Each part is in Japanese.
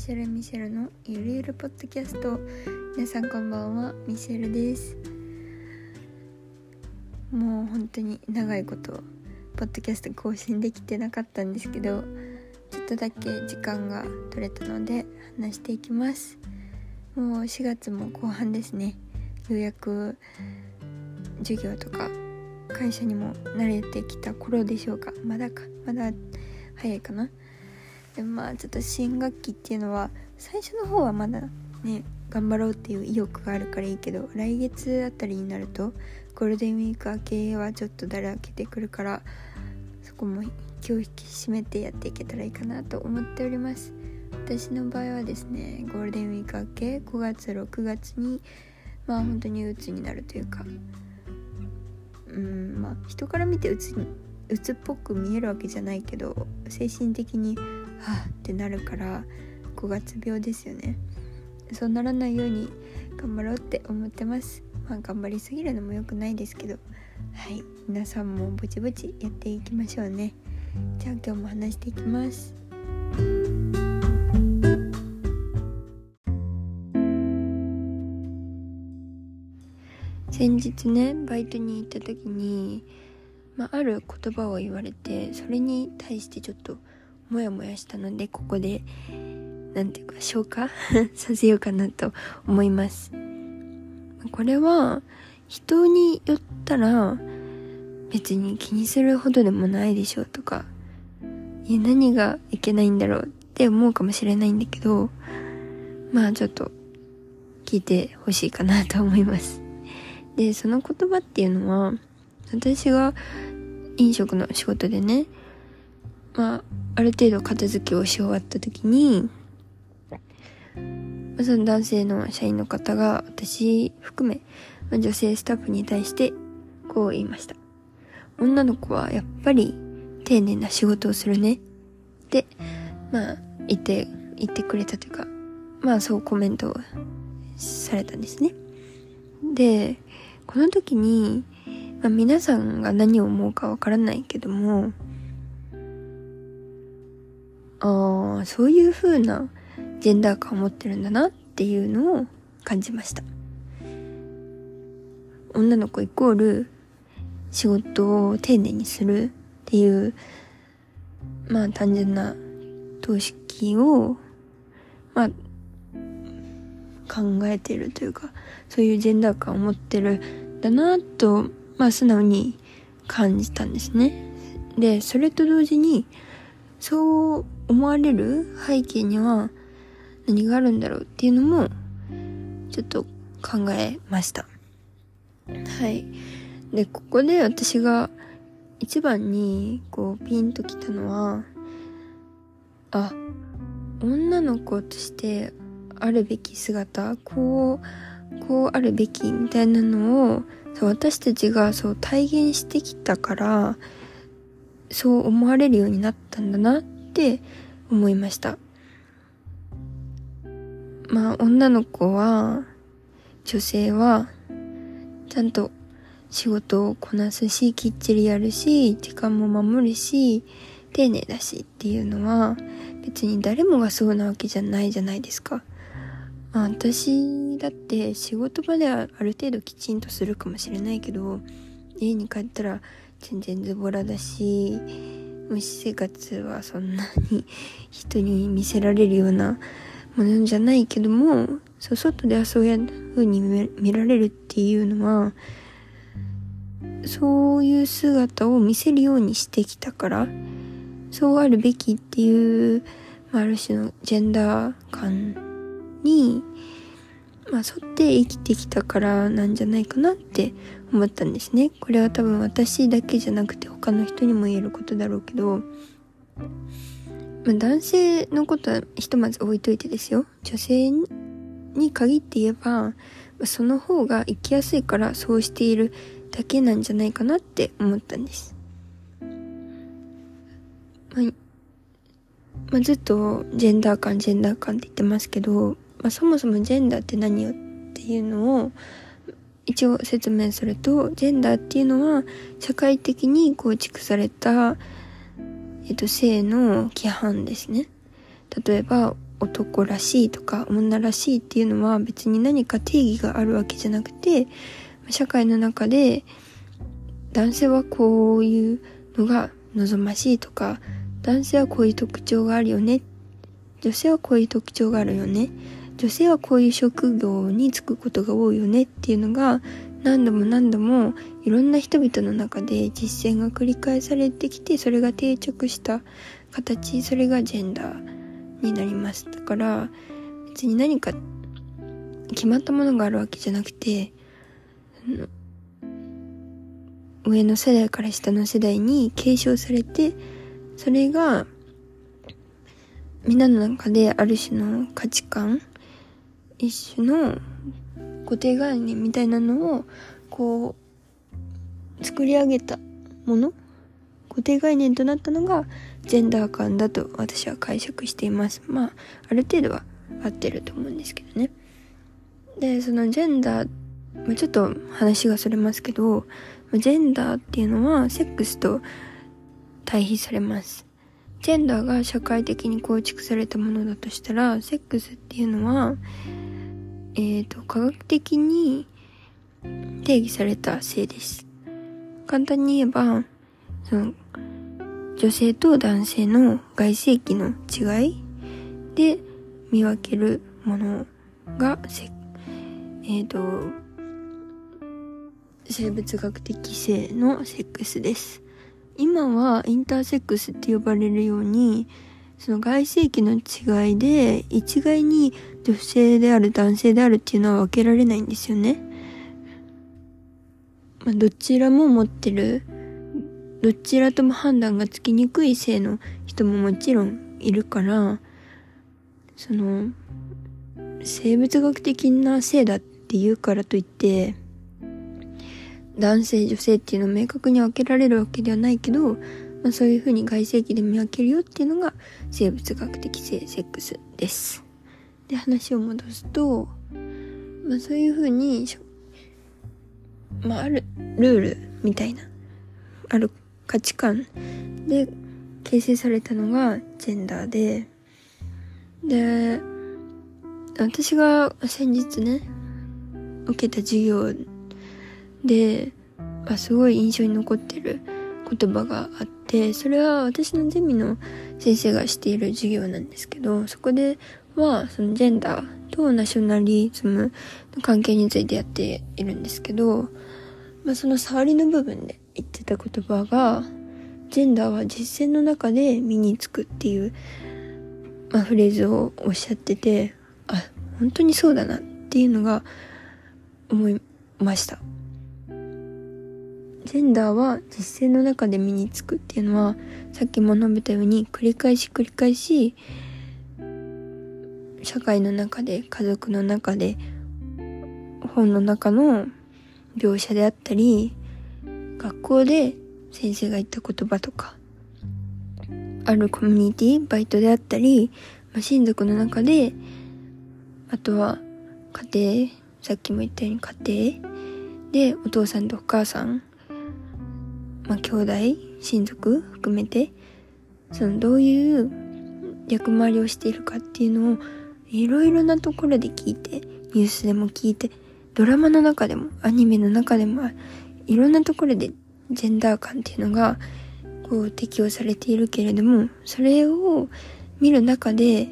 シェル・ミシェルのゆるゆるポッドキャスト。皆さんこんばんはミシェルです。もう本当に長いことポッドキャスト更新できてなかったんですけどちょっとだけ時間が取れたので話していきます。もう4月も後半ですね。ようやく授業とか会社にも慣れてきた頃でしょうか。まだかまだ早いかな。でまあちょっと新学期っていうのは最初の方はまだね頑張ろうっていう意欲があるからいいけど来月あたりになるとゴールデンウィーク明けはちょっとだらけてくるからそこも気を引き締めてやっていけたらいいかなと思っております。私の場合はですねゴールデンウィーク明け5月6月にまあ本当に鬱になるというかうんまあ人から見て鬱鬱っぽく見えるわけじゃないけど精神的にはあってなるから5月病ですよね。そうならないように頑張ろうって思ってます。まあ頑張りすぎるのも良くないですけど。はい。皆さんもぼちぼちやっていきましょうね。じゃあ今日も話していきます。先日ねバイトに行った時に、まあ、ある言葉を言われてそれに対してちょっとモヤモヤしたのでここで何ていうか消化？させようかなと思います。これは人によったら別に気にするほどでもないでしょうとかいや何がいけないんだろうって思うかもしれないんだけどまあちょっと聞いてほしいかなと思います。でその言葉っていうのは私が飲食の仕事でねまあある程度片付けをし終わった時にその男性の社員の方が私含め、ま、女性スタッフに対してこう言いました。女の子はやっぱり丁寧な仕事をするね。ってまあ言って言ってくれたというかまあそうコメントをされたんですね。でこの時に、まあ、皆さんが何を思うかわからないけどもああそういう風なジェンダー感を持ってるんだなっていうのを感じました。女の子イコール仕事を丁寧にするっていうまあ単純な等式をまあ考えてるというかそういうジェンダー感を持ってるんだなとまあ素直に感じたんですね。でそれと同時にそう思われる背景には何があるんだろうっていうのもちょっと考えました。はい。でここで私が一番にこうピンときたのはあ女の子としてあるべき姿こうこうあるべきみたいなのを私たちがそう体現してきたからそう思われるようになったんだなって思いましたまあ女の子は女性はちゃんと仕事をこなすしきっちりやるし時間も守るし丁寧だしっていうのは別に誰もがそうなわけじゃないじゃないですか。まあ私だって仕事場ではある程度きちんとするかもしれないけど家に帰ったら全然ズボラだし虫生活はそんなに人に見せられるようなものじゃないけどもそう外ではそういう風に見られるっていうのはそういう姿を見せるようにしてきたからそうあるべきっていう、まあ、ある種のジェンダー感に、まあ、沿って生きてきたからなんじゃないかなって思ったんですね。これは多分私だけじゃなくて他の人にも言えることだろうけど、まあ、男性のことはひとまず置いといてですよ。女性に限って言えば、その方が生きやすいからそうしているだけなんじゃないかなって思ったんです。まあ、まあ、ずっとジェンダー感、ジェンダー感って言ってますけど、まあ、そもそもジェンダーって何よっていうのを一応説明すると、ジェンダーっていうのは社会的に構築された、えっと、性の規範ですね。例えば、男らしいとか女らしいっていうのは別に何か定義があるわけじゃなくて社会の中で男性はこういうのが望ましいとか男性はこういう特徴があるよね女性はこういう特徴があるよね女性はこういう職業に就くことが多いよねっていうのが何度も何度もいろんな人々の中で実践が繰り返されてきてそれが定着した形それがジェンダーになります。だから別に何か決まったものがあるわけじゃなくて上の世代から下の世代に継承されてそれがみんなの中である種の価値観一種の固定概念みたいなのをこう作り上げたもの。固定概念となったのがジェンダー感だと私は解釈しています。まあある程度は合ってると思うんですけどね。でそのジェンダー、ま、ちょっと話がそれますけどジェンダーっていうのはセックスと対比されます。ジェンダーが社会的に構築されたものだとしたらセックスっていうのはえっ、ー、と科学的に定義された性です。簡単に言えばその女性と男性の外性器の違いで見分けるものがえっ、ー、と生物学的性のセックスです。今はインターセックスって呼ばれるようにその外性器の違いで一概に女性である男性であるっていうのは分けられないんですよね。まあ、どちらも持ってるどちらとも判断がつきにくい性の人ももちろんいるからその生物学的な性だって言うからといって男性女性っていうのを明確に分けられるわけではないけど、まあ、そういうふうに外性器で見分けるよっていうのが生物学的性セックスです。で話を戻すと、まあ、そういうふうにまああるルールみたいなある価値観で形成されたのがジェンダーで、で、私が先日ね、受けた授業で、まあすごい印象に残ってる言葉があって、それは私のゼミの先生がしている授業なんですけど、そこでは、そのジェンダーとナショナリズムの関係についてやっているんですけど、まあ、その触りの部分で言ってた言葉が、ジェンダーは実践の中で身につくっていう、まあ、フレーズをおっしゃってて、あ、本当にそうだなっていうのが思いました。ジェンダーは実践の中で身につくっていうのは、さっきも述べたように繰り返し繰り返し、社会の中で、家族の中で、本の中の描写であったり、学校で先生が言った言葉とか、あるコミュニティ、バイトであったり、まあ、親族の中で、あとは家庭、さっきも言ったように家庭でお父さんとお母さん、まあ、兄弟、親族含めて、そのどういう役回りをしているかっていうのをいろいろなところで聞いて、ニュースでも聞いて、ドラマの中でも、アニメの中でも、いろんなところでジェンダー感っていうのが、こう適用されているけれども、それを見る中で、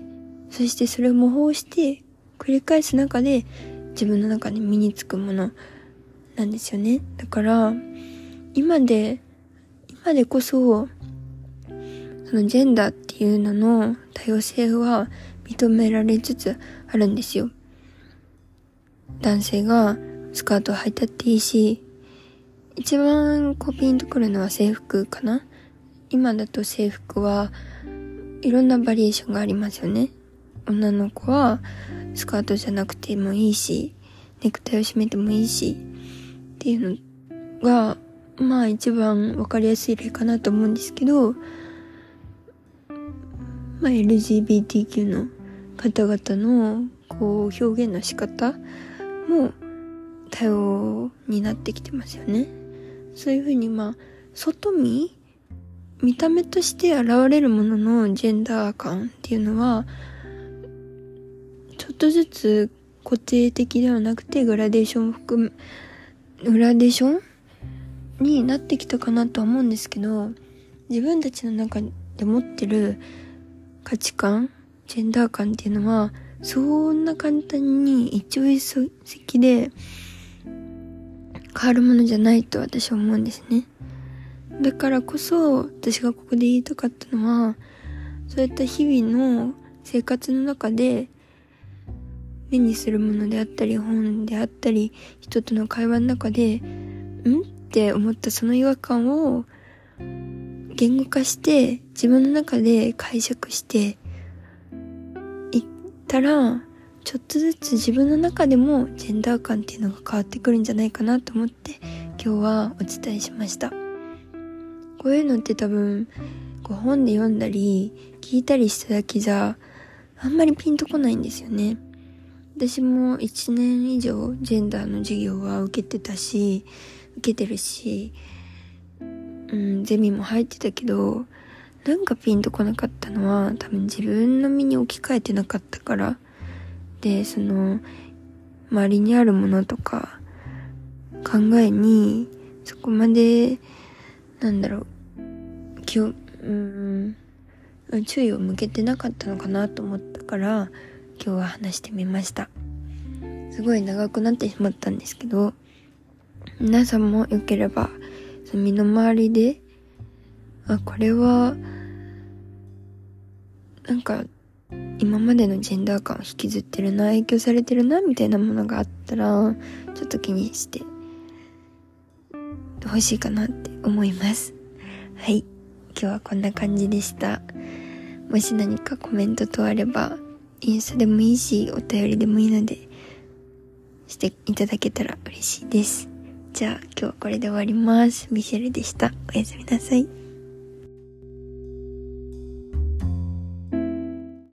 そしてそれを模倣して繰り返す中で自分の中で身につくものなんですよね。だから、今で、今でこそ、そのジェンダーっていうのの多様性は認められつつあるんですよ。男性がスカートを履いたっていいし、一番こうピンとくるのは制服かな今だと制服はいろんなバリエーションがありますよね。女の子はスカートじゃなくてもいいし、ネクタイを締めてもいいし、っていうのが、まあ一番わかりやすい例かなと思うんですけど、まあ LGBTQ の方々のこう表現の仕方も多様になってきてますよね。そういうふうにまあ外見見た目として現れるもののジェンダー感っていうのはちょっとずつ固定的ではなくてグラデーションを含むグラデーションになってきたかなとは思うんですけど自分たちの中で持ってる価値観ジェンダー感っていうのはそんな簡単に一朝一夕で変わるものじゃないと私は思うんですね。だからこそ私がここで言いたかったのはそういった日々の生活の中で目にするものであったり本であったり人との会話の中でん？って思ったその違和感を言語化して自分の中で解釈していったらちょっとずつ自分の中でもジェンダー感っていうのが変わってくるんじゃないかなと思って今日はお伝えしました。こういうのって多分こう本で読んだり聞いたりしただけじゃあんまりピンとこないんですよね。私も1年以上ジェンダーの授業は受けてたし受けてるしうんゼミも入ってたけどなんかピンとこなかったのは多分自分の身に置き換えてなかったから。でその周りにあるものとか考えにそこまでなんだろう気をうん注意を向けてなかったのかなと思ったから今日は話してみました。すごい長くなってしまったんですけど皆さんもよければ身の回りであこれはなんか今までのジェンダー感を引きずってるな影響されてるなみたいなものがあったらちょっと気にして欲しいかなって思います。はい。今日はこんな感じでした。もし何かコメントとあればインスタでもいいしお便りでもいいのでしていただけたら嬉しいです。じゃあ今日はこれで終わります。ミシェルでした。おやすみなさい。